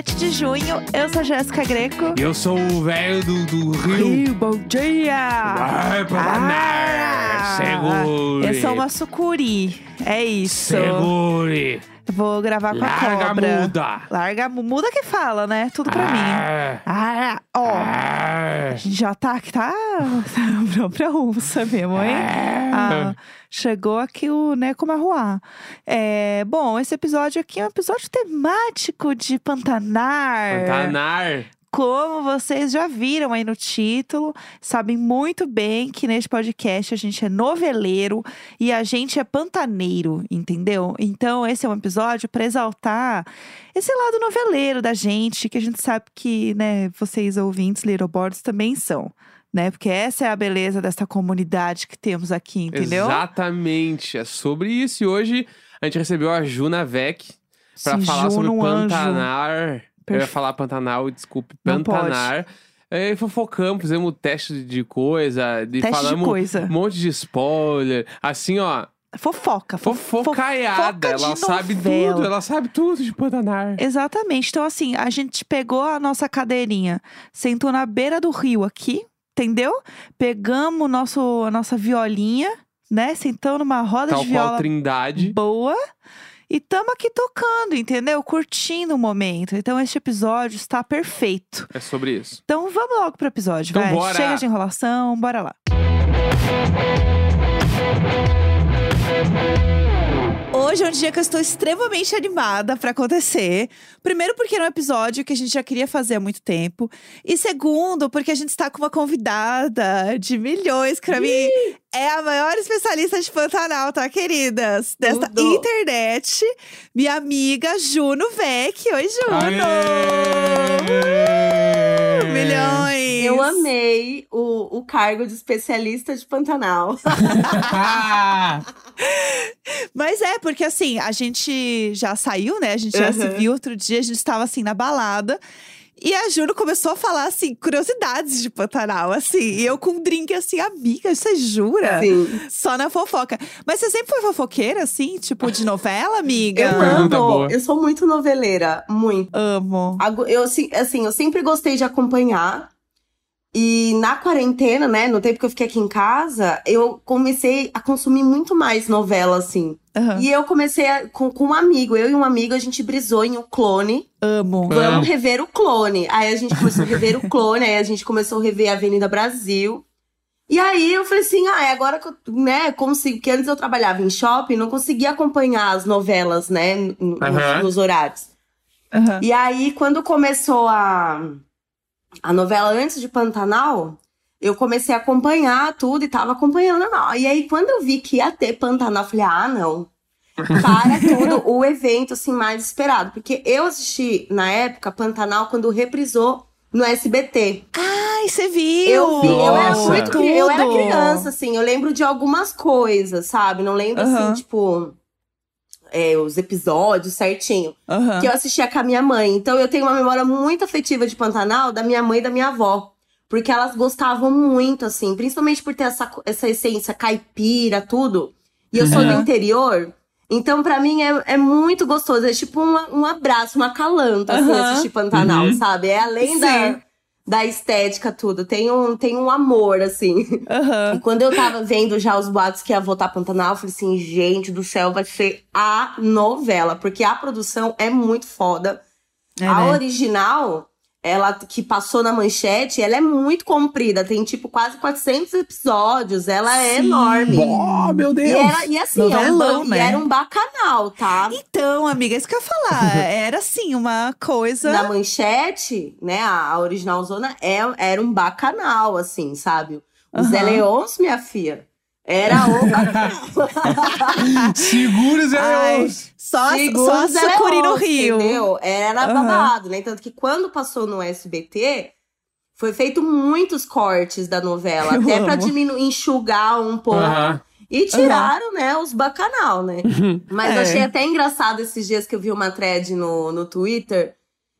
Hoje é terça-feira, 7 de junho. Eu sou a Jéssica Greco. Eu sou o velho do, do Rio. bom dia! Vai, Paraná! Segure! Eu sou uma sucuri. É isso. Segure! Vou gravar com a Larga a cobra. muda! Larga a mu- muda que fala, né? Tudo pra mim. Ah, Ah, ó. ah, A gente já tá que tá própria onça mesmo, hein? Ah, chegou aqui o Neco Marruá. É, bom, esse episódio aqui é um episódio temático de Pantanar. Pantanar! Como vocês já viram aí no título, sabem muito bem que neste podcast a gente é noveleiro e a gente é pantaneiro, entendeu? Então, esse é um episódio para exaltar esse lado noveleiro da gente, que a gente sabe que, né, vocês ouvintes, Little Boards, também são. Né? Porque essa é a beleza dessa comunidade que temos aqui, entendeu? Exatamente, é sobre isso. E hoje a gente recebeu a Juna Vec Sim, falar sobre Juno, um anjo. Eu ia falar Pantanal, desculpe, Não pode. Pantanar. É, fofocamos, fizemos teste de coisa, de Teste de falamos coisa. um monte de spoiler. Assim, ó, Fofoca. fo- fofocaiada. fofoca de Ela sabe novela. tudo, ela sabe tudo de Pantanar. Exatamente. Então, assim, a gente pegou a nossa cadeirinha, sentou na beira do rio aqui, entendeu? Pegamos nosso, a nossa violinha, né? Sentamos numa roda Tal de qual viola Trindade. boa. E tamo aqui tocando, entendeu? Curtindo o momento. Então, este episódio está perfeito. É sobre isso. Então, vamos logo pro episódio, Então, vai. bora. Chega de enrolação, bora lá. Hoje é um dia que eu estou extremamente animada pra acontecer. Primeiro, porque é um episódio que a gente já queria fazer há muito tempo. E segundo, porque a gente está com uma convidada de milhões, que pra mim é a maior especialista de Pantanal, tá, queridas? Desta Tudo. internet. Minha amiga Juno Vec. Oi, Juno! Aê! Eu amei o, o cargo de especialista de Pantanal. Mas é, porque assim, a gente já saiu, né? A gente já se viu outro dia, a gente tava assim na balada. E a Juno começou a falar, assim, curiosidades de Pantanal, assim. E eu com um drink assim, amiga, você jura? Sim. Só na fofoca. Mas você sempre foi fofoqueira, assim? Tipo, de novela, amiga? Eu Pergunta amo. boa. Eu sou muito noveleira. Muito. Amo. Eu, assim, assim, eu sempre gostei de acompanhar. E na quarentena, né, no tempo que eu fiquei aqui em casa, eu comecei a consumir muito mais novela, assim. Aham. E eu comecei a- com, com um amigo. Eu e um amigo, a gente brisou em O Clone. Amo. Vamos rever o clone. Aí a gente começou a rever o clone, aí a gente começou a rever a Avenida Brasil. E aí eu falei assim, ah, é agora que eu, né, consigo, porque antes eu trabalhava em shopping, não conseguia acompanhar as novelas, né, n- n- Aham. nos horários. Aham. E aí, quando começou a, a novela antes de Pantanal, eu comecei a acompanhar tudo e tava acompanhando. Não. E aí, quando eu vi que ia ter Pantanal, eu falei, ah, não. Para tudo, o evento assim mais esperado. Porque eu assisti, na época, Pantanal, quando reprisou no SBT. Ai, você viu? Eu vi, eu era muito eu era criança, assim, eu lembro de algumas coisas, sabe? Não lembro, Aham. assim, tipo, é, os episódios certinho Aham. que eu assistia com a minha mãe. Então eu tenho uma memória muito afetiva de Pantanal da minha mãe e da minha avó. Porque elas gostavam muito, assim, principalmente por ter essa, essa essência caipira, tudo. E eu sou do Uhum. interior. Então, pra mim, é, é muito gostoso. É tipo um, um abraço, um acalanto, assim, Aham. assistir Pantanal, Uhum. sabe? É além Sim. da, da estética, tudo. Tem um, tem um amor, assim. Aham. E quando eu tava vendo já os boatos que ia voltar Pantanal, eu falei assim, gente do céu, vai ser a novela. Porque a produção é muito foda. É, a né? original, ela que passou na manchete, ela é muito comprida. Tem, tipo, quase 400 episódios. Ela é Sim. enorme. Oh, meu E, Deus! era, e assim, é um, Novelão, né? e era um bacanal, tá? Então, amiga, isso que eu ia falar. Era assim, uma coisa. Na manchete, né, a, a original zona é, era um bacanal, assim, sabe? Os Aham. Zé Leons, minha filha, era o bacanal. Segura os Ai, Leões! só, só a Zé sucuri no Rio. Entendeu? Era Aham. babado, né? Tanto que quando passou no SBT, foi feito muitos cortes da novela, Eu até pra amo. diminuir, enxugar um pouco. Aham. E tiraram, né, os bacanal, né? Mas É. eu achei até engraçado esses dias que eu vi uma thread no, no Twitter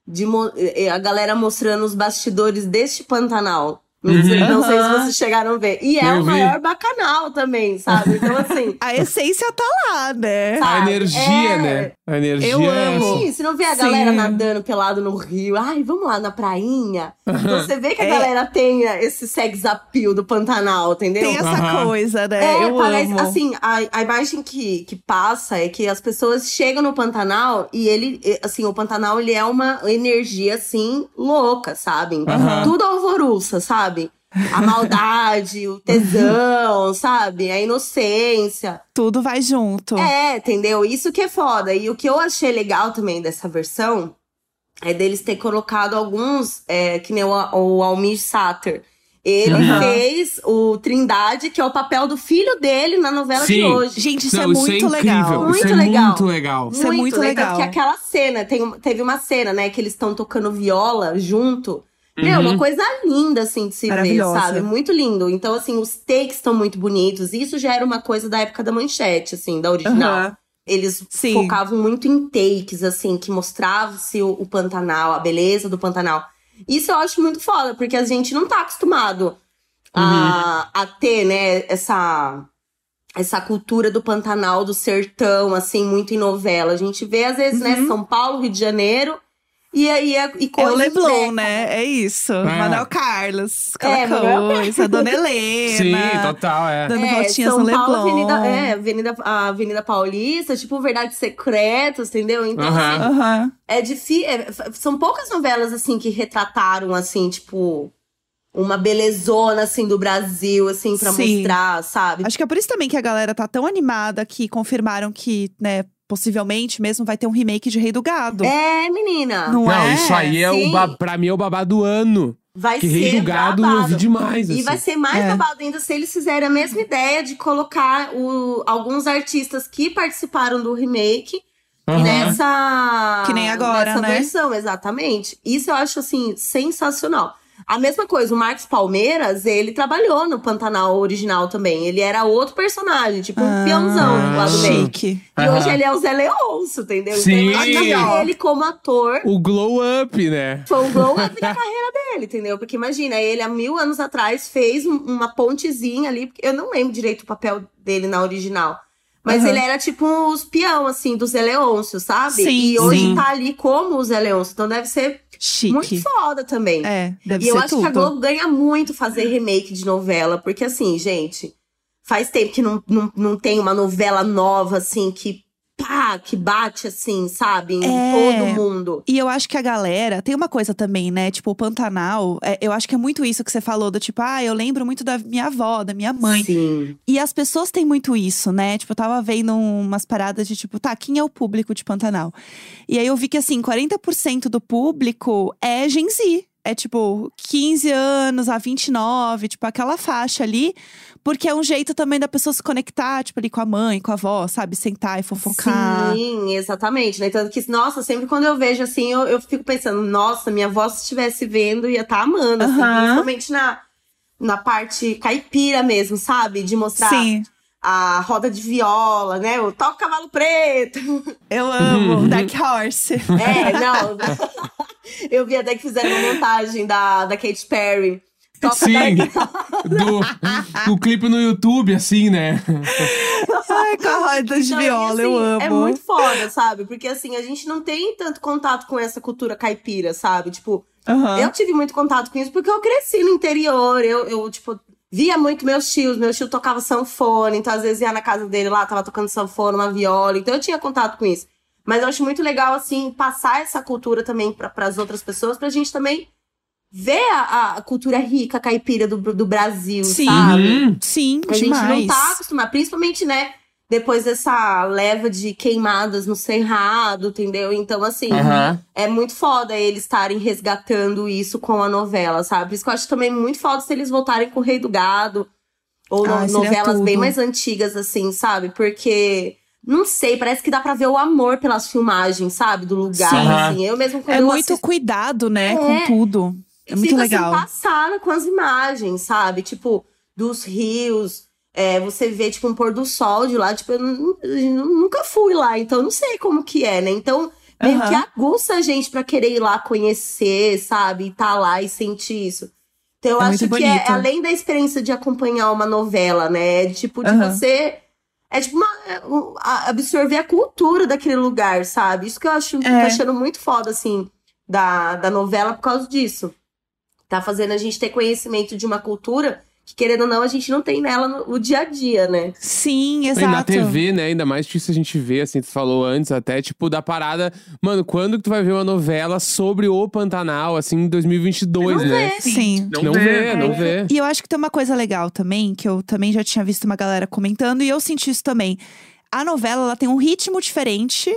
de eh, a galera mostrando os bastidores deste Pantanal. Não, sei, não sei se vocês chegaram a ver. E é Eu o vi. maior bacanal também, sabe? Então, assim. A essência tá lá, né? Sabe? A energia, É. né? A energia Eu é amo. Sim, se não vê a Sim. galera nadando pelado no rio, ai, vamos lá na prainha. Então você vê que a É. galera tem esse sex appeal do Pantanal, entendeu? Tem essa Aham. coisa, né? É, eu parece, amo. assim, a, a imagem que, que passa é que as pessoas chegam no Pantanal e ele, assim, o Pantanal, ele é uma energia, assim, louca, sabe? Tudo alvoroça, sabe? A maldade, o tesão, sabe? A inocência. Tudo vai junto. É, entendeu? Isso que é foda. E o que eu achei legal também dessa versão é deles ter colocado alguns, é, que nem o, o Almir Sater. Ele Uhum. fez o Trindade, que é o papel do filho dele na novela de Sim. hoje. Gente, isso Não, é muito incrível. legal. Isso Muito é legal. muito legal. Isso é muito né? legal. Tanto que aquela cena, tem, um- teve uma cena, né, que eles estão tocando viola junto. Meu, Uhum. uma coisa linda, assim, de se ver, sabe? Muito lindo. Então, assim, os takes estão muito bonitos. Isso já era uma coisa da época da manchete, assim, da original. Aham. Eles Sim. focavam muito em takes, assim, que mostravam-se o, o Pantanal, a beleza do Pantanal. Isso eu acho muito foda, porque a gente não tá acostumado a, a ter, né, essa, essa cultura do Pantanal, do sertão, assim, muito em novela. A gente vê, às vezes, né, São Paulo, Rio de Janeiro, e aí é, e É o coisas, Leblon, né? né? É isso. Manuel Carlos. Aquela É, coisa. Dona Helena. Sim, total, é. Dando É, voltinhas São no Paulo, Leblon. Avenida, é, Avenida, a Avenida Paulista, tipo Verdades Secretas, entendeu? Então, Aham. assim, Aham. É difícil. são poucas novelas, assim, que retrataram, assim, tipo, uma belezona, assim, do Brasil, assim, pra Sim. mostrar, sabe? Acho que é por isso também que a galera tá tão animada que confirmaram que, né, possivelmente mesmo vai ter um remake de Rei do Gado. É, menina. Não, Não, é? isso aí é o Sim. pra mim é o babado do ano. Vai Que ser Rei do Gado eu babado. vi demais, E assim. vai ser mais É. babado ainda se eles fizerem a mesma ideia de colocar o, alguns artistas que participaram do remake nessa. Que nem agora, nessa né? versão, exatamente. Isso eu acho, assim, sensacional. A mesma coisa, o Marcos Palmeiras, ele trabalhou no Pantanal original também. Ele era outro personagem, tipo um Ah, peãozão do meio. Chique. E Aham. hoje ele é o Zé Leôncio, entendeu? Sim. Então imagina Aqui, ó. ele como ator. O glow up, né? Foi um glow up na carreira dele, entendeu? Porque imagina, ele há mil anos atrás fez um- uma pontezinha ali, porque eu não lembro direito o papel dele na original. Mas Aham. ele era tipo os peão, assim, do Zé Leôncio, sabe? Sim, e hoje sim. tá ali como o Zé Leôncio. Então deve ser Chique. muito foda também. É, deve e ser eu acho tudo. que a Globo ganha muito fazer remake de novela, porque assim, gente, faz tempo que não, não, não tem uma novela nova, assim, que que bate assim, sabe? Em É. todo mundo. E eu acho que a galera. Tem uma coisa também, né? Tipo, o Pantanal. é, eu acho que é muito isso que você falou, do tipo, ah, eu lembro muito da minha avó, da minha mãe. Sim. E as pessoas têm muito isso, né? Tipo, eu tava vendo umas paradas de tipo, tá, quem é o público de Pantanal? E aí eu vi que, assim, 40% do público é Gen Z. É tipo 15 anos a 29, tipo aquela faixa ali, porque é um jeito também da pessoa se conectar, tipo ali com a mãe, com a avó, sabe? Sentar e fofocar. Sim, exatamente, né? Tanto que, nossa, sempre quando eu vejo assim, eu, eu fico pensando, nossa, minha avó se estivesse vendo ia estar amando, assim, Aham. principalmente na, na parte caipira mesmo, sabe? De mostrar Sim, a roda de viola, né? O toca cavalo preto. eu amo. Deck Horse. É, não. eu vi até que fizeram uma montagem da, da Katy Perry. Toca Sim. Do, do clipe no YouTube, assim, né? Ai, com a roda de viola, eu assim, amo. É muito foda, sabe? Porque assim, a gente não tem tanto contato com essa cultura caipira, sabe? Tipo, eu tive muito contato com isso porque eu cresci no interior. Eu, eu tipo, via muito meus tios. Meu tio tocava sanfona, então às vezes ia na casa dele lá, tava tocando sanfona, uma viola. Então eu tinha contato com isso. Mas eu acho muito legal, assim, passar essa cultura também para as outras pessoas, pra gente também ver a, a cultura rica caipira do, do Brasil, Sim. sabe? Uhum. Sim, A gente demais. não tá acostumado, principalmente, né? Depois dessa leva de queimadas no Cerrado, entendeu? Então, assim, Aham. é muito foda eles estarem resgatando isso com a novela, sabe? Por isso que eu acho também muito foda se eles voltarem com o Rei do Gado. Ou no- seria novelas bem mais antigas, assim, sabe? Porque, não sei, parece que dá pra ver o amor pelas filmagens, sabe? Do lugar, Sim. assim. Eu mesmo quando É eu muito assisto- cuidado, né, É. com tudo. É muito fica legal. assim, passada com as imagens, sabe? Tipo, dos rios. É, você vê, tipo, um pôr do sol de lá. Tipo, eu, eu nunca fui lá, então eu não sei como que é, né? Então, meio Aham. que aguça a gente pra querer ir lá conhecer, sabe? E tá lá e sentir isso. Então eu É acho que é além da experiência de acompanhar uma novela, né? É tipo de Aham. você. É tipo uma- é, absorver a cultura daquele lugar, sabe? Isso que eu acho, tô É. achando muito foda, assim, da, da novela por causa disso. Tá fazendo a gente ter conhecimento de uma cultura que, querendo ou não, a gente não tem nela no, no dia a dia, né? Sim, E exato. na TV, né? Ainda mais disso a gente vê, assim, tu falou antes até, tipo, da parada. Mano, quando que tu vai ver uma novela sobre o Pantanal, assim, em 2022, Não né? vê. Sim. Não, vê, não vê. E eu acho que tem uma coisa legal também, que eu também já tinha visto uma galera comentando, e eu senti isso também. A novela, ela tem um ritmo diferente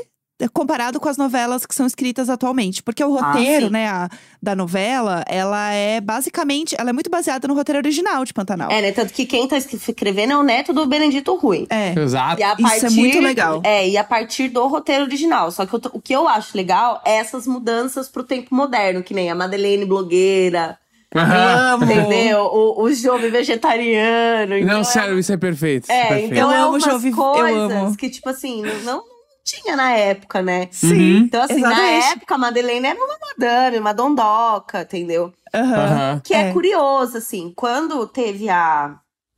comparado com as novelas que são escritas atualmente. Porque o Ah, roteiro, sim. né, a- da novela, ela é basicamente… Ela é muito baseada no roteiro original de Pantanal. É, né? Tanto que quem tá escrevendo é o neto do Benedito Rui. É. Exato. E a Isso é partir, muito legal. É, e a partir do roteiro original. Só que eu o que eu acho legal é essas mudanças pro tempo moderno, que nem a Madeleine blogueira. Amo. entendeu? O, o jovem vegetariano. então Não, é- sério, isso é perfeito. isso É, perfeito. então Eu é amo umas jovem- eu coisas amo. que, tipo assim, não tinha na época, né? Sim, Então, assim, na exatamente. época, a Madeleine era uma madame, uma dondoca, entendeu? Aham. Aham. Que é, É. curioso, assim, quando teve a,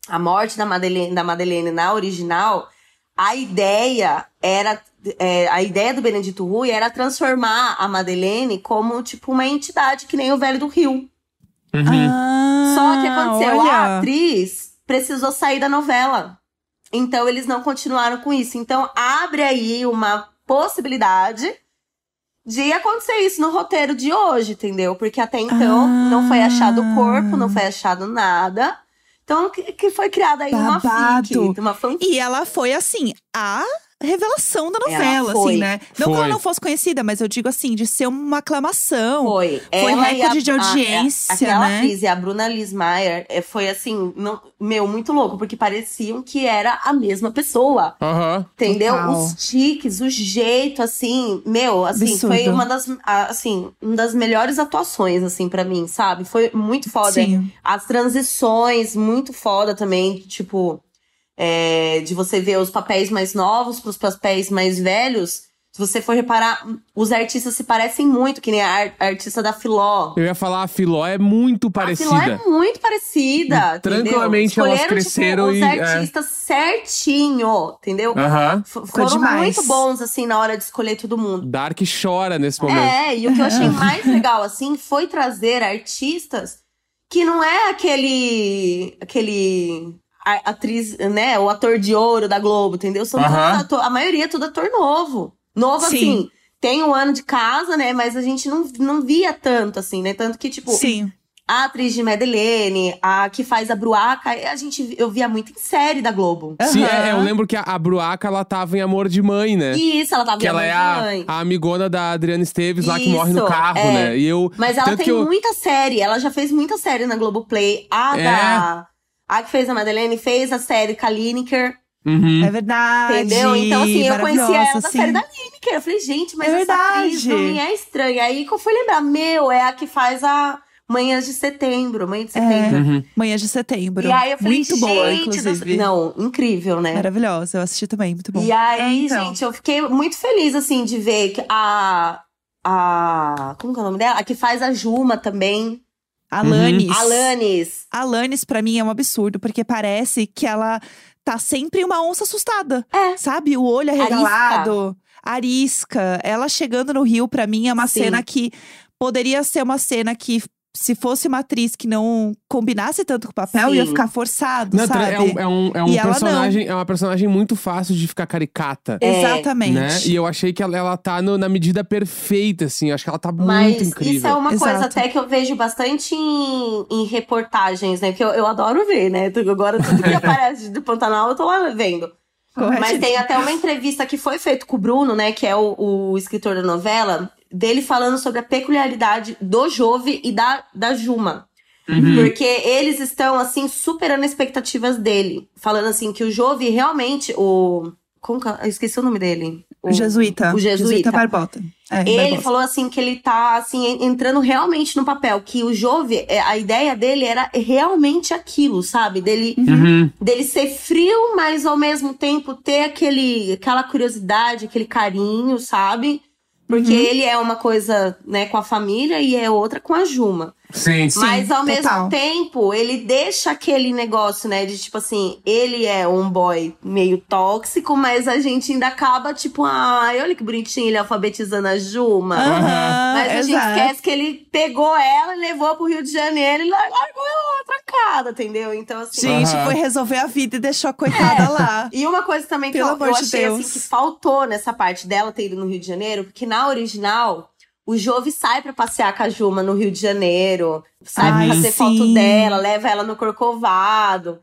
a morte da Madeleine, da Madeleine na original, a ideia era. é, a ideia do Benedito Rui era transformar a Madeleine como, tipo, uma entidade que nem o Velho do Rio. Uhum. Ah, Só que aconteceu, olha. a atriz precisou sair da novela. Então eles não continuaram com isso. Então abre aí uma possibilidade de acontecer isso no roteiro de hoje, entendeu? Porque até então Ah. não foi achado o corpo, não foi achado nada. Então que, que foi criada aí uma Babado. fic, uma fanfic. E ela foi, assim, a revelação da Ela novela, assim, né? Não que Foi. ela não fosse conhecida, mas eu digo assim, de ser uma aclamação. Foi. Foi Ela recorde de a- a- audiência, aquela né? atriz e a Bruna Lismayer é, foi assim, não- meu, muito louco, porque pareciam que era a mesma pessoa. Aham. Entendeu? Total. Os tiques, o jeito, assim, meu, assim, Absurdo. foi uma das, a- assim, uma das melhores atuações, assim, pra mim, sabe? Foi muito foda. Sim. As transições, muito foda também, tipo, é, de você ver os papéis mais novos pros papéis mais velhos. Se você for reparar, os artistas se parecem muito, que nem a, ar- a artista da Filó. Eu ia falar, a Filó é muito A Filó parecida. é muito parecida. Tranquilamente entendeu? elas Escolheram, cresceram tipo, e, os é. artistas certinho, entendeu? F- Ficou Foram demais. muito bons, assim, na hora de escolher todo mundo. Dark chora nesse momento. É, e o que eu achei mais legal, assim, foi trazer artistas que não é aquele. aquele. A- atriz, né? O ator de ouro da Globo, entendeu? São ator, a maioria é tudo ator novo. Novo, Sim. assim. Tem um ano de casa, né? Mas a gente não, não via tanto, assim, né? Tanto que, tipo, Sim. a atriz de Madeleine, a que faz a Bruaca, a gente, eu via muito em série da Globo. Sim, é, eu lembro que a, a Bruaca, ela tava em Amor de Mãe, né? Isso, ela tava que em ela é Amor de a, Mãe. a amigona da Adriana Esteves lá que morre no Isso, carro, é. né? E eu. Mas ela tanto tem que eu- muita série, ela já fez muita série na Globoplay. A É. da. A que fez a Madeleine fez a série com a Lineker, Uhum. É verdade. entendeu? Então, assim, eu conhecia ela da sim. série da Lineker. Eu falei, gente, mas É essa atriz não me é estranha. Aí que eu fui lembrar, meu, é a que faz a Manhãs de Setembro, Manhã de Setembro. Uhum. Manhã de setembro. E aí eu falei, Muito boa, inclusive. não, incrível, né? Maravilhosa. Eu assisti também, muito bom. E aí, então. gente, eu fiquei muito feliz, assim, de ver que a. A. Como que é o nome dela? A que faz a Juma também. Alanis. Alanis. Alanis, pra mim, é um absurdo, porque parece que ela tá sempre uma onça assustada. É. Sabe? O olho arregalado. Arisca. Ela chegando no Rio, pra mim, é uma Sim. cena que poderia ser uma cena que. Se fosse uma atriz que não combinasse tanto com o papel, ia Sim. ficar forçado, Não, sabe? é um, é um, é um personagem, é uma personagem muito fácil de ficar caricata. É, Exatamente. Né? E eu achei que ela, ela tá no- na medida perfeita, assim. Acho que ela tá Mas muito incrível. isso é uma coisa Exato. até que eu vejo bastante em, em reportagens, né? Que eu, eu adoro ver, né? Agora tudo que aparece do Pantanal eu tô lá vendo. Correto. Mas tem até uma entrevista que foi feita com o Bruno, né? Que é o, o escritor da novela, dele falando sobre a peculiaridade do Jove e da, da Juma. Uhum. Porque eles estão, assim, superando expectativas dele. Falando assim, que o Jove realmente, o. Como que, eu esqueci o nome dele. O jesuíta. O jesuíta. Barbota. É, Ele Barbosa. falou assim que ele tá assim en- entrando realmente no papel, que o Jove, é, a ideia dele era realmente aquilo, sabe? Dele Uhum. dele ser frio, mas ao mesmo tempo ter aquele aquela curiosidade, aquele carinho, sabe? Porque Uhum. ele é uma coisa, né, com a família e é outra com a Juma. Sim, sim. Mas ao total. mesmo tempo, ele deixa aquele negócio, né, de tipo assim, ele é um boy meio tóxico, mas a gente ainda acaba tipo, ai, olha que bonitinho ele alfabetizando a Juma. Aham, Mas a gente exato. esquece que ele pegou ela, levou pro Rio de Janeiro e largou ela atracada, entendeu? Então, assim. Gente, Aham. foi resolver a vida e deixou a coitada lá. E uma coisa também que Pelo eu, eu de achei Deus. assim, que faltou nessa parte dela ter ido no Rio de Janeiro, porque na original, o Jove sai pra passear com a Juma no Rio de Janeiro, sai Ai, pra fazer sim. foto dela, leva ela no Corcovado.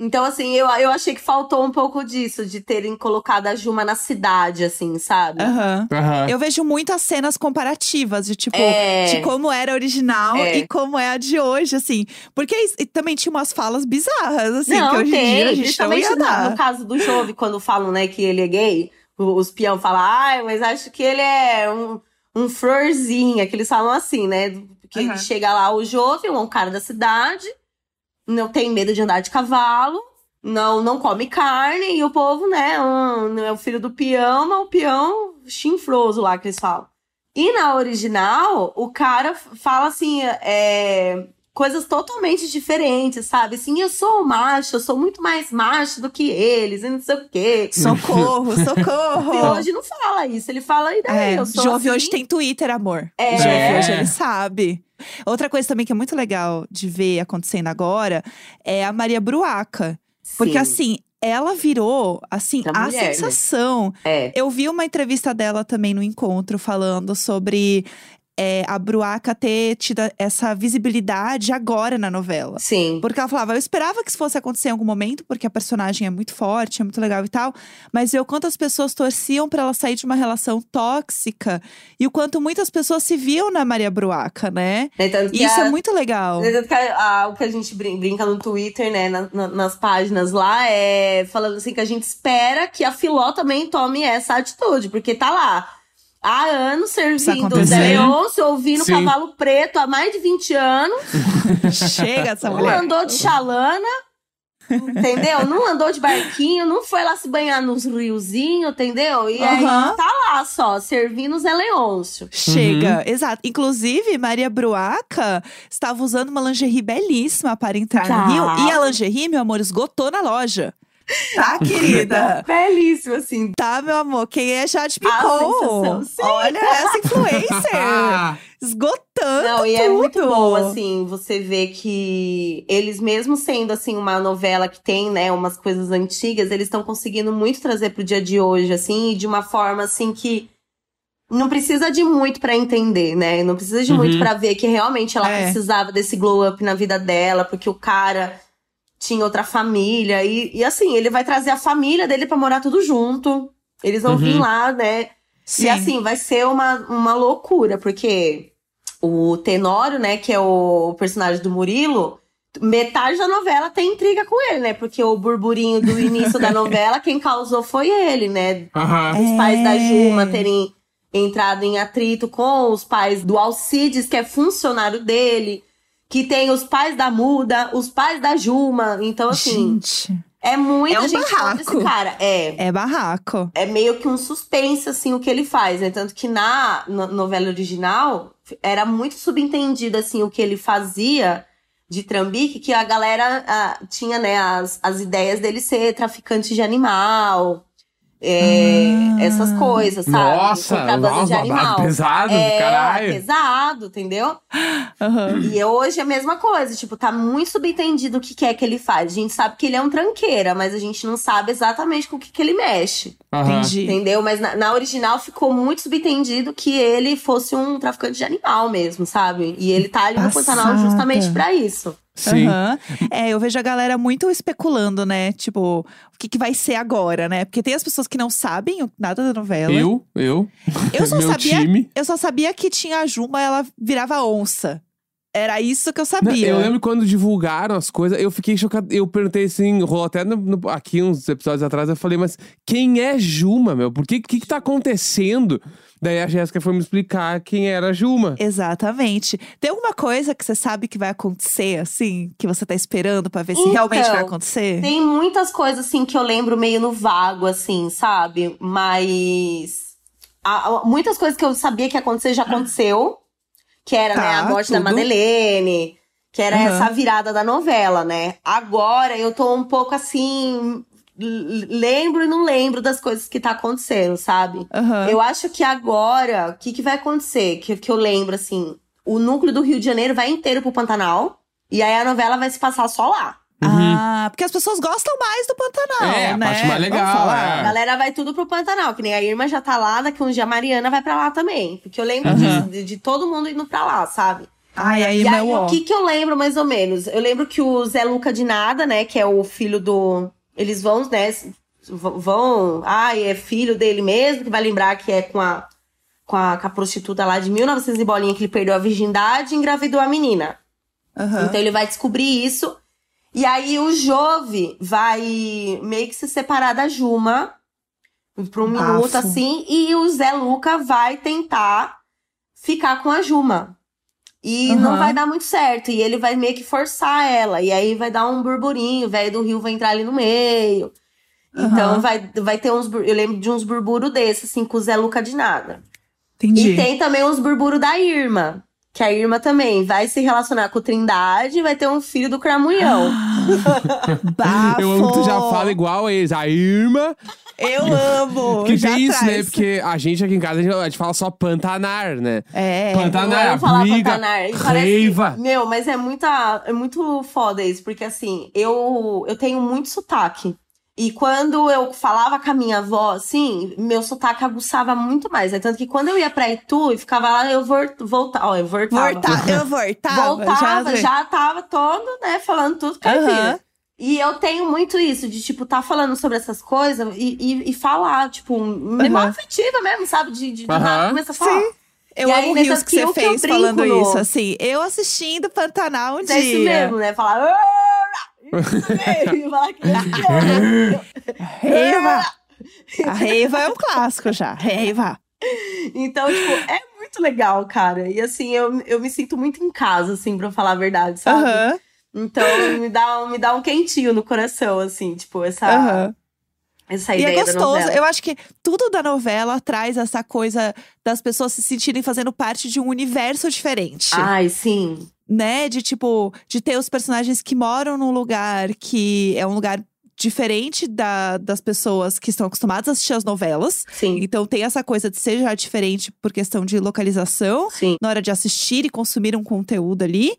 Então, assim, eu, eu achei que faltou um pouco disso, de terem colocado a Juma na cidade, assim, sabe? Aham. Aham. Eu vejo muitas cenas comparativas de tipo, É. de como era a original É. e como é a de hoje, assim. Porque e também tinha umas falas bizarras, assim, não, que hoje em tem. dia a gente não ia no, dar. no caso do Jove, quando falam, né, que ele é gay, o- os peão falam, ai, mas acho que ele é um, um florzinha, que eles falam assim, né? Que Aham. chega lá o Jove, um cara da cidade, não tem medo de andar de cavalo, não, não come carne, e o povo, né, um, é o filho do peão, mas o peão chinfroso lá que eles falam. E na original, o cara fala assim, é, coisas totalmente diferentes, sabe? Assim, eu sou macho, eu sou muito mais macho do que eles, e não sei o quê. Socorro, socorro. E hoje não fala isso, ele fala, e daí? É, eu sou Jove assim. hoje tem Twitter, amor. É. Jove hoje ele sabe. Outra coisa também que é muito legal de ver acontecendo agora é a Maria Bruaca. Porque Sim, assim, ela virou assim a mulher, né? sensação. É. Eu vi uma entrevista dela também no encontro falando sobre é, a Bruaca ter tido essa visibilidade agora na novela. Sim. Porque ela falava, eu esperava que isso fosse acontecer em algum momento, porque a personagem é muito forte, é muito legal e tal. Mas ver o quanto as pessoas torciam pra ela sair de uma relação tóxica e o quanto muitas pessoas se viam na Maria Bruaca, né? Que E isso a- é muito legal. tanto que a- a- o que a gente brin- brinca no Twitter, né, na- na- nas páginas lá, é falando assim que a gente espera que a Filó também tome essa atitude, porque tá lá. Há anos servindo. Zé Leôncio, ouvindo Sim. Cavalo Preto há mais de 20 anos. Chega essa Não mulher. andou de chalana, entendeu? Não andou de barquinho, não foi lá se banhar nos riozinhos, entendeu? E aí Aham. tá lá só, servindo Zé Leôncio. Chega, exato. Inclusive, Maria Bruaca estava usando uma lingerie belíssima para entrar Tá. no Rio. E a lingerie, meu amor, esgotou na loja. Tá, querida? Belíssimo, assim. Tá, meu amor. Quem é Jade A Picou? Olha essa influencer. Esgotando Não, e é muito tudo. bom, assim, você vê que eles, mesmo sendo, assim, uma novela que tem, né, umas coisas antigas, eles estão conseguindo muito trazer pro dia de hoje, assim, e de uma forma, assim, que não precisa de muito pra entender, né? Não precisa de Uhum. muito pra ver que realmente ela É. precisava desse glow up na vida dela, porque o cara tinha outra família. E, e assim, ele vai trazer a família dele pra morar tudo junto. Eles vão Uhum. vir lá, né? Sim. E assim, vai ser uma, uma loucura, porque o Tenório, né, que é o personagem do Murilo, metade da novela tem intriga com ele, né? Porque o burburinho do início da novela, quem causou foi ele, né? aham. Os pais da É. Juma terem entrado em atrito com os pais do Alcides, que é funcionário dele. Que tem os pais da Muda, os pais da Juma. Então, assim, Gente, é muita é um gente barraco. cara. É é barraco. é meio que um suspense, assim, o que ele faz, né? Tanto que na no- novela original, era muito subentendido, assim, o que ele fazia de trambique, que a galera ah, tinha, né, as, as ideias dele ser traficante de animal, é, Ah. essas coisas, sabe? Nossa, nossa, de animal. pesado, É, caralho. pesado, entendeu? Aham. E hoje é a mesma coisa, tipo, tá muito subentendido o que que é que ele faz. A gente sabe que ele é um tranqueira, mas a gente não sabe exatamente com o que que ele mexe. Aham. Entendi. Entendeu? Mas na, na original ficou muito subentendido que ele fosse um traficante de animal mesmo, sabe? E ele tá ali no Pantanal Passada. justamente pra isso. Sim. Aham. É, eu vejo a galera muito especulando, né? Tipo, o que, que vai ser agora, né? Porque tem as pessoas que não sabem nada da novela. Eu, eu, Eu só meu sabia. time. Eu só sabia que tinha a Juma, ela virava onça. Era isso que eu Não, sabia. Eu lembro quando divulgaram as coisas, eu fiquei chocado. Eu perguntei assim, rolou até no- no- aqui uns episódios atrás, eu falei, mas quem é Juma, meu? Por que que, que tá acontecendo? Daí a Jéssica foi me explicar quem era a Juma. Exatamente. Tem alguma coisa que você sabe que vai acontecer, assim, que você tá esperando pra ver se Então, realmente vai acontecer? Tem muitas coisas, assim, que eu lembro meio no vago, assim, sabe? Mas. a- a- muitas coisas que eu sabia que ia acontecer já aconteceu. Que era, Tá, né, a morte da tudo. Madeleine. Que era Aham. essa virada da novela, né? Agora eu tô um pouco assim. Lembro e não lembro das coisas que tá acontecendo, sabe? Aham. Eu acho que agora, o que, que vai acontecer? Que, que eu lembro, assim, o núcleo do Rio de Janeiro vai inteiro pro Pantanal. E aí a novela vai se passar só lá. Ah, porque as pessoas gostam mais do Pantanal, É, a né? parte mais legal, é. A galera vai tudo pro Pantanal, que nem a Irma já tá lá, daqui uns dias a Mariana vai pra lá também. Porque eu lembro disso, de, de todo mundo indo pra lá, sabe? Ai, aí, E aí, meu ó. o que que eu lembro mais ou menos? Eu lembro que o Zé Luca de Nada, né, que é o filho do. Eles vão, né, vão. Ai, é filho dele mesmo, que vai lembrar que é com a, com a, com a prostituta lá de 1900 e bolinha que ele perdeu a virgindade e engravidou a menina. Aham. Então ele vai descobrir isso. E aí o Jove vai meio que se separar da Juma por um Bafo. minuto assim. E o Zé Luca vai tentar ficar com a Juma. E Aham. não vai dar muito certo. E ele vai meio que forçar ela. E aí vai dar um burburinho. O velho do Rio vai entrar ali no meio. Então Aham. vai, vai ter uns. Eu lembro de uns burburos desses, assim, com o Zé Luca de nada. Entendi. E tem também os burburos da Irma. Que a Irma também vai se relacionar com o Trindade e vai ter um filho do Cramunhão. Bafo. Eu amo que tu já fala igual a eles. A Irma. Eu amo. Que já tem isso, né? traz. Porque a gente aqui em casa, a gente, a gente fala só pantanar, né? É. Pantanar, Eu falar briga, Pantanar. E parece- raiva. Meu, mas é muita, é muito foda isso, porque assim, eu, eu tenho muito sotaque. E quando eu falava com a minha avó, assim, meu sotaque aguçava muito mais. É tanto que quando eu ia pra Itu e ficava lá, eu vol- voltava. Ó, eu voltava. Voltar, eu voltava. Voltava, já, tava todo, né, falando tudo caipira. Aham. E eu tenho muito isso, de, tipo, tá falando sobre essas coisas e, e, e falar, tipo, memória afetiva mesmo, sabe? De, de, Aham. nada começa a falar. Sim. Eu E aí, amo rios que você que fez brinco falando no- isso, assim. Eu assistindo Pantanal um É dia. isso mesmo, né? Falar. Reiva. A Reiva é um clássico já. Reiva. Então, tipo, é muito legal, cara. E assim, eu, eu me sinto muito em casa, assim, pra falar a verdade, sabe? Então, me dá, um- me dá um quentinho no coração, assim, tipo, essa, essa E ideia é da gostoso. Eu acho que tudo da novela traz essa coisa das pessoas se sentirem fazendo parte de um universo diferente. Ai, sim. Né? De tipo, de ter os personagens que moram num lugar que é um lugar diferente da, das pessoas que estão acostumadas a assistir as novelas. Sim. Então tem essa coisa de ser já diferente por questão de localização. Sim. Na hora de assistir e consumir um conteúdo ali.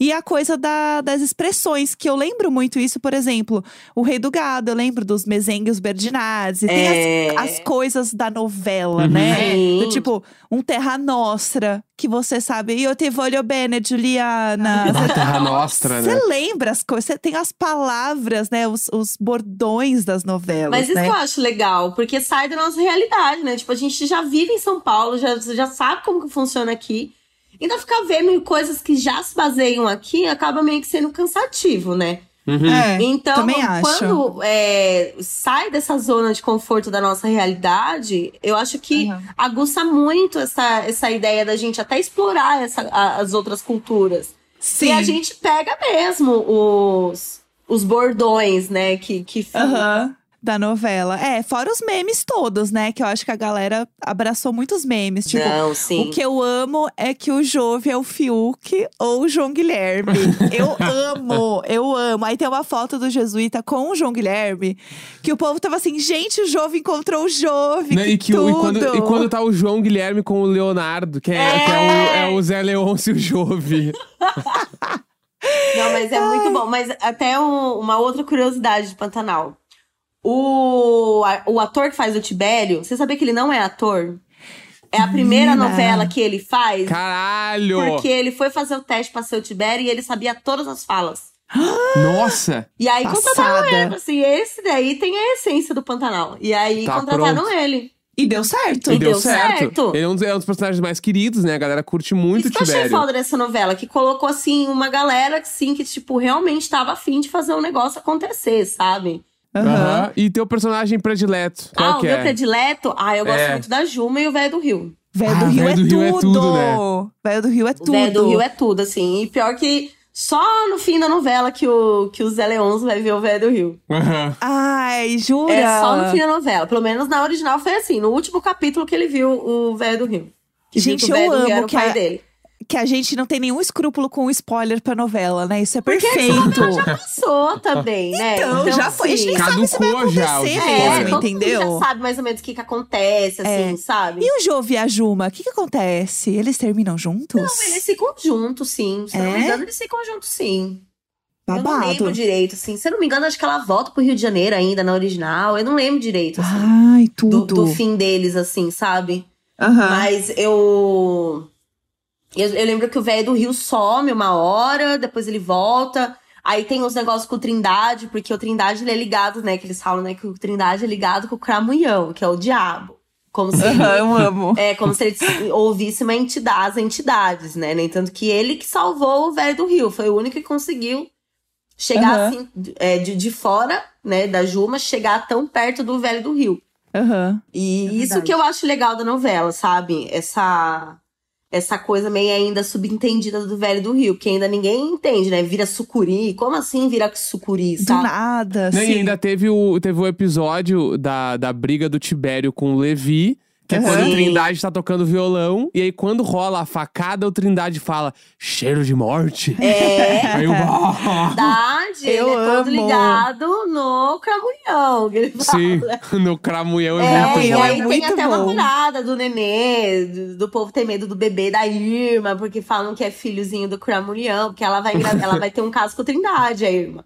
E a coisa da- das expressões, que eu lembro muito isso, por exemplo, o Rei do Gado, eu lembro dos mesengues Berdinazzi. Tem É. as, as coisas da novela, Uhum. né? Do tipo, um Terra Nostra, que você sabe. Io te voglio bene, Juliana. Da Terra Nostra, né? Você lembra as coisas, você tem as palavras, né? Os, os bordões das novelas, Mas isso né? que eu acho legal, porque sai da nossa realidade, né? Tipo, a gente já vive em São Paulo, já, já sabe como que funciona aqui. Ainda ficar vendo coisas que já se baseiam aqui acaba meio que sendo cansativo, né? Uhum. É, Então, também acho. quando é, sai dessa zona de conforto da nossa realidade, eu acho que Uhum. aguça muito essa, essa ideia da gente até explorar essa- a- as outras culturas. Sim. E a gente pega mesmo os, os bordões, né? Que, que Aham, da novela. É, fora os memes todos, né? Que eu acho que a galera abraçou muitos memes. Tipo, Não, sim. o que eu amo é que o Jove é o Fiuk ou o João Guilherme. Eu amo, eu amo. Aí tem uma foto do Jesuíta com o João Guilherme, que o povo tava assim, gente, o Jove encontrou o Jove, Né, que e, que, o- e, tudo. quando, e quando tá o João Guilherme com o Leonardo, que é, É. que é, o, é o Zé Leôncio Jove. Não, mas é muito bom. Mas até um- uma outra curiosidade de Pantanal. O, o ator que faz o Tibério, você sabia que ele não é ator? É a primeira novela que ele faz. Caralho! Porque ele foi fazer o teste pra ser o Tibério e ele sabia todas as falas. Nossa! E aí contrataram ele. Assim, esse daí tem a essência do Pantanal. E aí Tá contrataram pronto. ele. E deu certo. E E deu, deu certo. certo. Ele é um, dos, é um dos personagens mais queridos, né? A galera curte muito Isso o que eu achei Tibério. foda dessa novela, que colocou, assim, uma galera, assim, que, tipo, realmente tava afim de fazer um negócio acontecer, sabe? Aham. Aham. E teu personagem predileto, qual ah, o meu é? predileto? Ah, eu gosto É. muito da Juma e o Velho do Rio. Velho do Ah, Rio, é, do Rio é tudo. né? Velho do Rio é O tudo. Velho do Rio é tudo, assim. E pior que Só no fim da novela que o, que o Zé Leôncio vai ver o velho do Rio. Aham. Ai, jura? É só no fim da novela. Pelo menos na original foi assim. No último capítulo que ele viu o velho do Rio. Que viu Gente, que o velho eu amo era o que pai a- dele. Que a gente não tem nenhum escrúpulo com spoiler pra novela, né? Isso é Porque perfeito. novela já passou também, né? Então, já foi. A gente nem assim, sabe se vai já acontecer. É, mesmo, todo entendeu? já sabe mais ou menos o que, que acontece, assim, sabe? E o Jove e a Juma, o que, que acontece? Eles terminam juntos? Não, eles ficam juntos, sim. Se eu não É? me engano, eles ficam juntos, sim. Eu não Babado. lembro direito, assim. Se eu não me engano, acho que ela volta pro Rio de Janeiro ainda, na original. Eu não lembro direito, assim. Ai, do, tudo. do fim deles, assim, sabe? Aham. Mas eu... eu. eu lembro que o velho do Rio some uma hora, depois ele volta. Aí tem os negócios com o Trindade, porque o Trindade ele é ligado, né? Que eles falam, né? Que o Trindade é ligado com o Cramunhão, que é o diabo. Como se ele Aham, eu amo. é como se ele ouvisse uma entidade, as entidades, né? Nem tanto que ele que salvou o velho do Rio. Foi o único que conseguiu chegar Aham. assim, é, de, de fora, né, da Juma, chegar tão perto do velho do Rio. Aham. E É isso que eu acho legal da novela, sabe? Essa essa coisa meio ainda subentendida do velho do Rio, que ainda ninguém entende, né? Vira sucuri. Como assim vira sucuri, Do sabe? nada, Não, assim. E ainda teve o, teve o episódio da, da briga do Tibério com o Levi. Que é quando o. Trindade tá tocando violão. E aí, quando rola a facada, o Trindade fala: cheiro de morte. É. Aí eu. "Ah." Verdade, Eu ele é todo amo. ligado no Cramunhão, que ele fala. Sim, no cramunhão é, É, muito e bom. aí tem muito até uma bom. parada do nenê, do, do povo ter medo do bebê da Irma, porque falam que é filhozinho do Cramunhão, porque ela vai, ela vai ter um caso com Trindade, a Irma.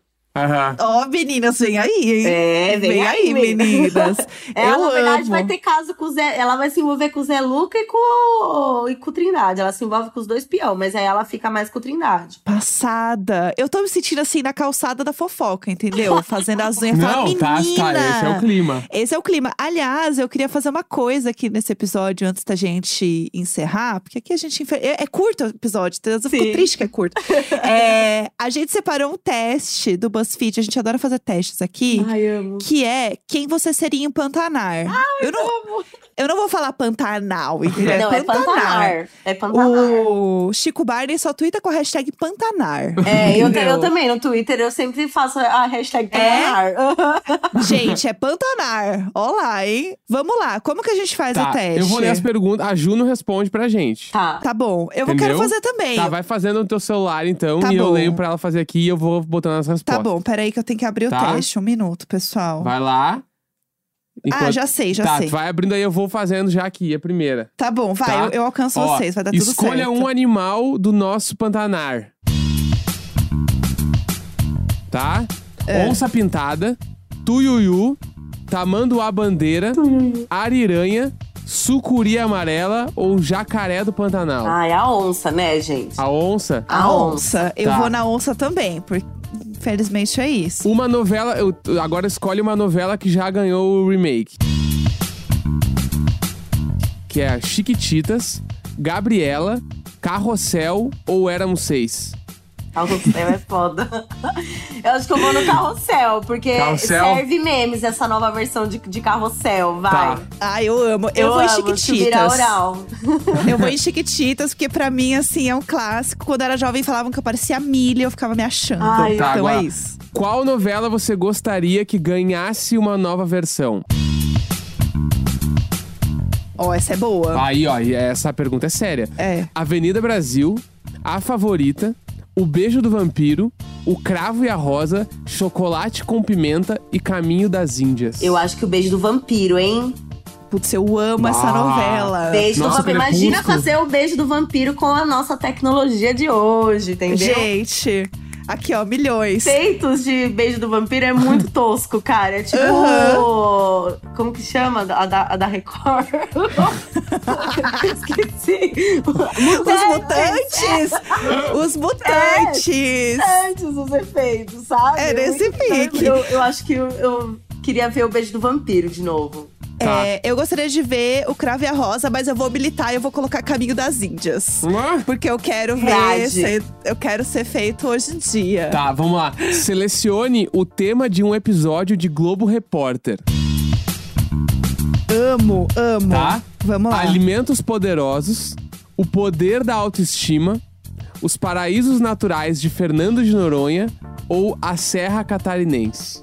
Ó, meninas, vem aí, hein? É, vem, aí, menina. meninas. Ela, eu na verdade, amo. vai ter caso com o Zé. Ela vai se envolver com o Zé Luca e com, e com o Trindade. Ela se envolve com os dois peão, mas aí ela fica mais com o Trindade. Passada. Eu tô me sentindo assim na calçada da fofoca, entendeu? Fazendo as unhas. Não, tá, menina. tá. Esse é o clima. Esse é o clima. Aliás, eu queria fazer uma coisa aqui nesse episódio antes da gente encerrar, porque aqui a gente. É, é curto o episódio, eu fico triste que é curto. É, a gente separou um teste do BuzzFeed, a gente adora fazer testes aqui. Ai, amo. Que é quem você seria em Pantanar. eu, não, eu não vou falar Pantanal, entendeu? Não, é Pantanar. É Pantanar. O Chico Barney só twitta com a hashtag Pantanar. É, eu, eu também no Twitter, eu sempre faço a hashtag É? Pantanar. Gente, é Pantanar. Olá, hein? Vamos lá. Como que a gente faz o Tá, teste? eu vou ler as perguntas. A Ju não responde pra gente. tá. Tá bom. Eu vou Entendeu? quero fazer também. Tá, vai fazendo no teu celular então. Tá e eu bom. leio pra ela fazer aqui e eu vou botando as Tá respostas. Bom, peraí que eu tenho que abrir Tá. o teste. Um minuto, pessoal. Vai lá. Ah, Enquanto- já sei, já tá, sei. vai abrindo aí, eu vou fazendo já aqui, a primeira. Tá bom, vai, Tá. eu, eu alcanço Ó, vocês, vai dar tudo Escolha certo. um animal do nosso Pantanar. Tá? É. Onça pintada, tuiuiu, tamanduá bandeira, ariranha, sucuri amarela ou jacaré do Pantanal. Ai, a onça, né, gente? A onça. A onça. Eu Tá. vou na onça também, porque infelizmente é isso. Uma novela. eu- agora escolhe uma novela que já ganhou o remake. Que é Chiquititas, Gabriela, Carrossel ou Éramos Seis? Carrossel é foda. Eu acho que eu vou no carrossel, porque Carrossel? serve memes essa nova versão de, de carrossel, vai. Tá. Ai, eu amo. Eu, vou em amo, Chiquititas. Chubirá oral. Eu vou em Chiquititas, porque pra mim, assim, é um clássico. Quando eu era jovem, falavam que eu parecia milha, eu ficava me achando. Ai, Tá, então agora- é isso. Qual novela você gostaria que ganhasse uma nova versão? Ó, essa é boa. Aí, ó, essa pergunta é séria. É. Avenida Brasil, A Favorita, O Beijo do Vampiro, O Cravo e a Rosa, Chocolate com Pimenta e Caminho das Índias. Eu acho que o beijo do vampiro, hein? Putz, eu amo essa Ah. novela. Beijo Nossa, do vampiro. Imagina fazer o beijo do vampiro com a nossa tecnologia de hoje, entendeu? Gente, aqui ó, milhões. Feitos de beijo do vampiro é muito tosco, cara. É tipo. Aham. Como que chama? A da, a da Record? Esqueci. Os mutantes! Os mutantes! Antes os efeitos, sabe? É nesse pique. Eu, eu acho que eu, eu queria ver o beijo do vampiro de novo. Tá. É, eu gostaria de ver o Cravo e a Rosa, mas eu vou habilitar e eu vou colocar Caminho das Índias. Porque eu quero ver, ser- eu quero ser feito hoje em dia. Tá, vamos lá. Selecione o tema de um episódio de Globo Repórter. Amo, amo. Tá? Vamos lá. Alimentos poderosos, o poder da autoestima, os paraísos naturais de Fernando de Noronha ou a Serra Catarinense?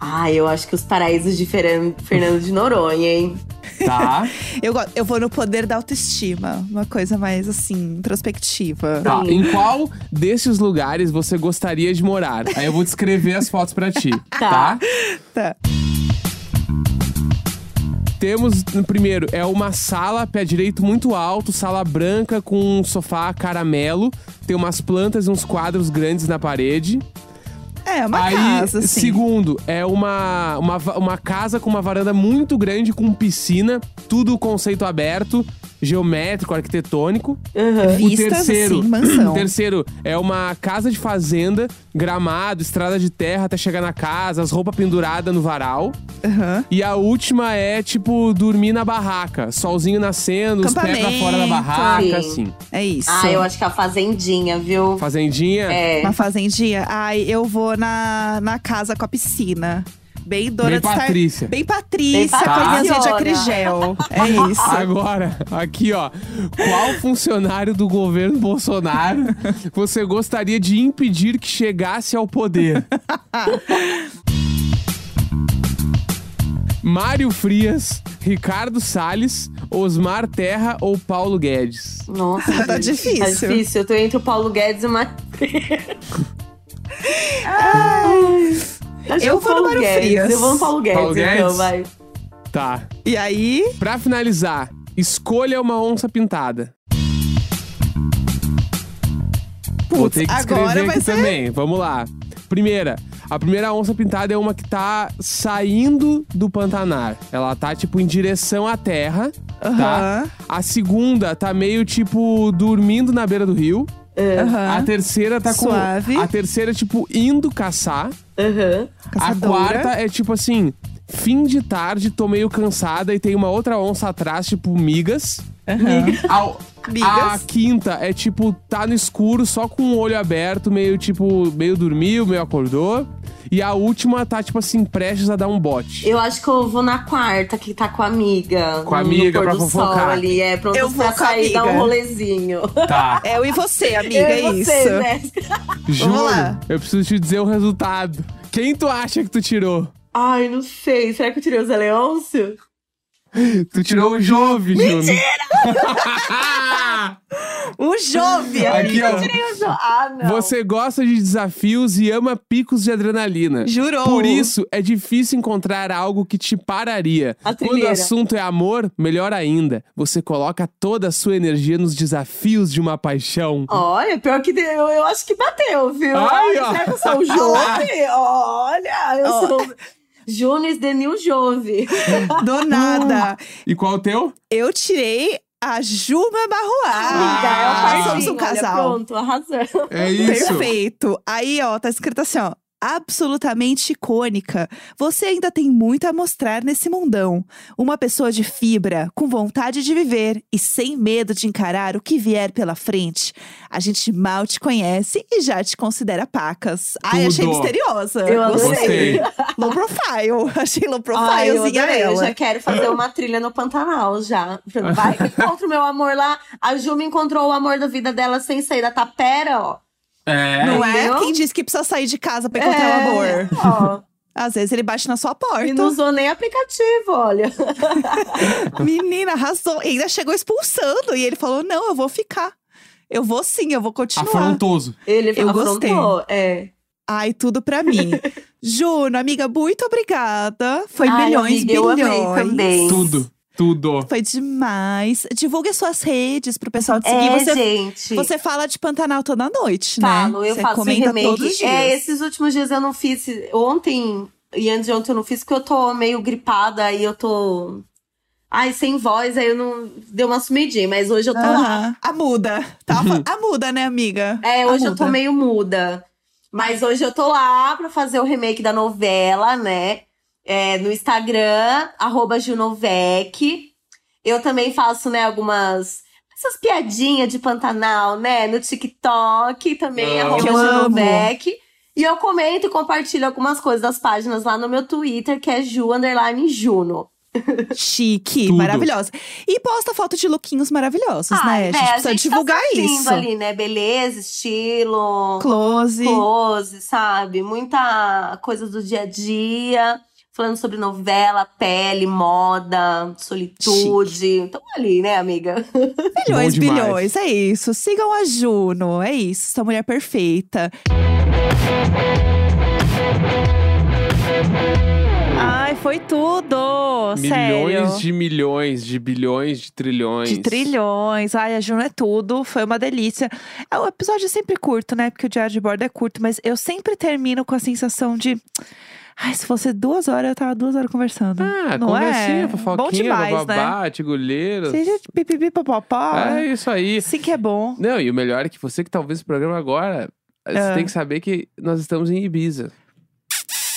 Ah, eu acho que os paraísos de Feran- Fernando de Noronha, hein? Tá? Eu, eu vou no poder da autoestima. Uma coisa mais, assim, introspectiva. tá. Em qual desses lugares você gostaria de morar? Aí eu vou descrever as fotos pra ti, tá? Tá. Temos, no primeiro, é uma sala, pé direito muito alto, sala branca com um sofá caramelo. Tem umas plantas e uns quadros grandes na parede. É, uma Aí, casa, assim. segundo, é uma, uma, uma casa com uma varanda muito grande, com piscina, tudo conceito aberto, geométrico, arquitetônico. Aham. Vistas, o terceiro, assim, mansão. o terceiro é uma casa de fazenda, gramado, estrada de terra até chegar na casa, as roupas penduradas no varal. Aham. E a última é, tipo, dormir na barraca. Solzinho nascendo, os pés pra fora da barraca, Sim. assim. É isso. Ah, eu acho que a Fazendinha, viu? Fazendinha. É. Uma fazendinha? Ai, eu vou na, na casa com a piscina. Bem dona Bem de Patrícia. Bem Patrícia, Bem com a linhazinha de Patriciona. acrigel. É isso. Agora, aqui ó, qual funcionário do governo Bolsonaro você gostaria de impedir que chegasse ao poder? Mário Frias, Ricardo Salles, Osmar Terra ou Paulo Guedes? Nossa, Tá gente, difícil. Tá difícil. Eu tô entre o Paulo Guedes e o Matheus. Ai. Acho Eu vou no Mário Guedes. Frias. Eu vou no Paulo Guedes, Paulo então, Guedes? vai. Tá. E aí, Pra finalizar, escolha uma onça pintada. Vou putz, ter que escrever aqui ser. também. Vamos lá. Primeira. A primeira onça pintada é uma que tá saindo do Pantanar. Ela tá, tipo, em direção à terra, tá? Aham. A segunda tá meio, tipo, dormindo na beira do rio. Aham. A terceira tá com... Suave. A terceira, tipo, indo caçar. Aham. A quarta é, tipo assim... Fim de tarde, tô meio cansada e tem uma outra onça atrás, tipo, migas. Aham. A, Migas. a quinta é tipo, tá no escuro, só com o olho aberto, meio tipo, meio dormiu, meio acordou. E a última tá, tipo assim, prestes a dar um bote. Eu acho que eu vou na quarta, que tá com a amiga. Com a amiga, pra fofocar. sol ali. É, pronto Eu vou pra sair dar um rolezinho. Tá. É eu e você, amiga, Eu é e isso. você, né? Eu preciso te dizer o resultado. Quem tu acha que tu tirou? Ai, não sei. Será que eu tirei o Zé Leôncio? Tu tirou o Jove, Júnior. O Jove, Aqui, amiga. ó. Tirei o Jo- Ah, não. Você gosta de desafios e ama picos de adrenalina. Jurou. Por isso, é difícil encontrar algo que te pararia. A Quando o assunto é amor, melhor ainda. Você coloca toda a sua energia nos desafios de uma paixão. Olha, pior que deu, eu acho que bateu, viu? Ai, ó. será que eu sou o Jove? Olha, eu Ó. sou Junes de New Jove. Do nada. E qual o teu? Eu tirei a é o Ah, parzinho, somos um olha, casal. pronto, arrasou. É Perfeito. Aí, ó, tá escrito assim, ó. Absolutamente icônica. Você ainda tem muito a mostrar nesse mundão. Uma pessoa de fibra, com vontade de viver e sem medo de encarar o que vier pela frente. A gente mal te conhece e já te considera pacas. Ai, achei Tudo. misteriosa. Eu. Gostei. Low profile. Achei low Ai, eu profilezinha adorei. Eu dela. já quero fazer uma trilha no Pantanal já. Vai, encontra o meu amor lá. A Ju me encontrou o amor da vida dela sem sair da tapera, ó. É. Não é? Entendeu? Quem disse que precisa sair de casa pra encontrar o amor? É, Ó, Às vezes ele bate na sua porta. e não usou nem aplicativo, olha. Menina, arrasou. E ainda chegou expulsando. E ele falou: não, eu vou ficar. Eu vou sim, eu vou continuar. Afrontoso. Ele Eu afrontou. É. Ai, tudo pra mim. Juno, amiga, muito obrigada. Foi Ai, milhões, amiga, eu bilhões. amei também. Tudo. Tudo. Foi demais. Divulgue as suas redes pro pessoal te seguir. É, você, gente. você fala de Pantanal toda noite, Falo, né? eu você faço comenta remake. todos os dias. É, esses últimos dias eu não fiz. Ontem e antes de ontem eu não fiz, porque eu tô meio gripada e eu tô. Ai, sem voz, aí eu não. Deu uma sumidinha, mas hoje eu tô lá. Aham. A muda. Tava falando- A muda, né, amiga? É, A hoje eu tô meio muda. Mas hoje eu tô lá pra fazer o remake da novela, né? É, no Instagram, arroba Junovec. Eu também faço, né, algumas. Essas piadinhas de Pantanal, né? No TikTok também, Ah. arroba. Junovec. E eu comento e compartilho algumas coisas das páginas lá no meu Twitter, que é Ju Underline Juno. Chique, Tudo. maravilhosa. E posta foto de lookinhos maravilhosos, Ai, né? A gente precisa divulgar tá servindo isso. ali, né? Beleza, estilo, Close. close, sabe? Muita coisa do dia a dia. Falando sobre novela, pele, moda, solitude. Então ali, né, amiga? Demais. bilhões, é isso. Sigam a Juno, é isso. Essa mulher perfeita. Foi tudo! Sério. Milhões de milhões, de bilhões, de trilhões. De trilhões. Ai, a Juno é tudo. Foi uma delícia. É, O episódio é sempre curto, né? Porque o diário de bordo é curto, mas eu sempre termino com a sensação de. Ai, se fosse duas horas, eu tava duas horas conversando. Ah, não conversinha, é? fofoquinha, Bom demais, né? bababá, tigolheiro. Seja de pipipi popopó. É isso aí. Sim que é bom. Não, e o melhor é que você que tá ouvindo esse programa agora, você Ah. tem que saber que nós estamos em Ibiza.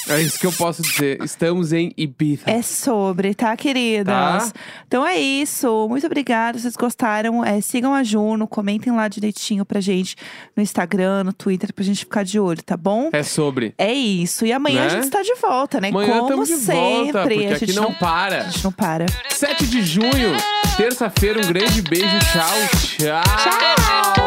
É isso que eu posso dizer. Estamos em Ibiza. É sobre, tá, queridas? Tá. Então é isso. Muito obrigada. Vocês gostaram, é, sigam a Juno, comentem lá direitinho pra gente no Instagram, no Twitter, pra gente ficar de olho, tá bom? É sobre. É isso. E amanhã a Né? gente está de volta, né? Amanhã Como de sempre. volta, porque a aqui gente não para. A gente não para. 7 de junho, terça-feira, um grande beijo. Tchau, tchau. Tchau!